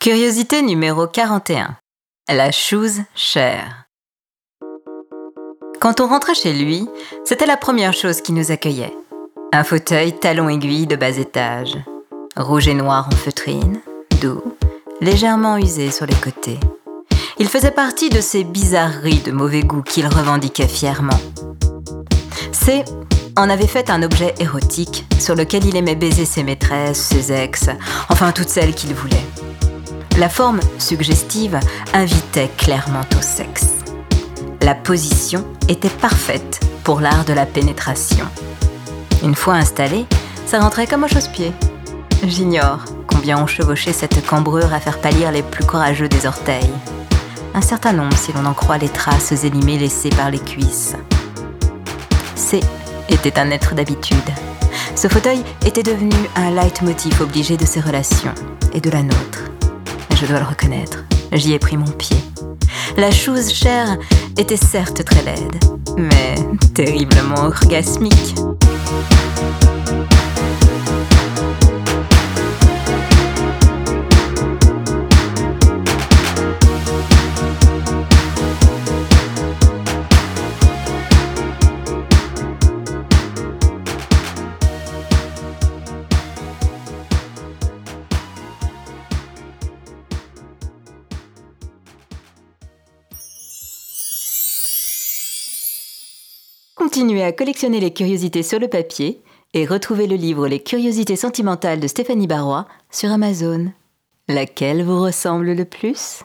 Curiosité numéro 41. La chose chère. Quand on rentrait chez lui, c'était la première chose qui nous accueillait. Un fauteuil talon aiguille de bas étage, rouge et noir en feutrine, doux, légèrement usé sur les côtés. Il faisait partie de ces bizarreries de mauvais goût qu'il revendiquait fièrement. C'est en avait fait un objet érotique sur lequel il aimait baiser ses maîtresses, ses ex, enfin toutes celles qu'il voulait. La forme suggestive invitait clairement au sexe. La position était parfaite pour l'art de la pénétration. Une fois installé, ça rentrait comme au chausse-pied. J'ignore combien on chevauchait cette cambrure à faire pâlir les plus courageux des orteils. Un certain nombre si l'on en croit les traces élimées laissées par les cuisses. C était un être d'habitude. Ce fauteuil était devenu un leitmotiv obligé de ses relations et de la nôtre. Je dois le reconnaître, j'y ai pris mon pied. La chose chère était certes très laide, mais terriblement orgasmique. Continuez à collectionner les curiosités sur le papier et retrouvez le livre Les curiosités sentimentales de Stéphanie Barrois sur Amazon. Laquelle vous ressemble le plus?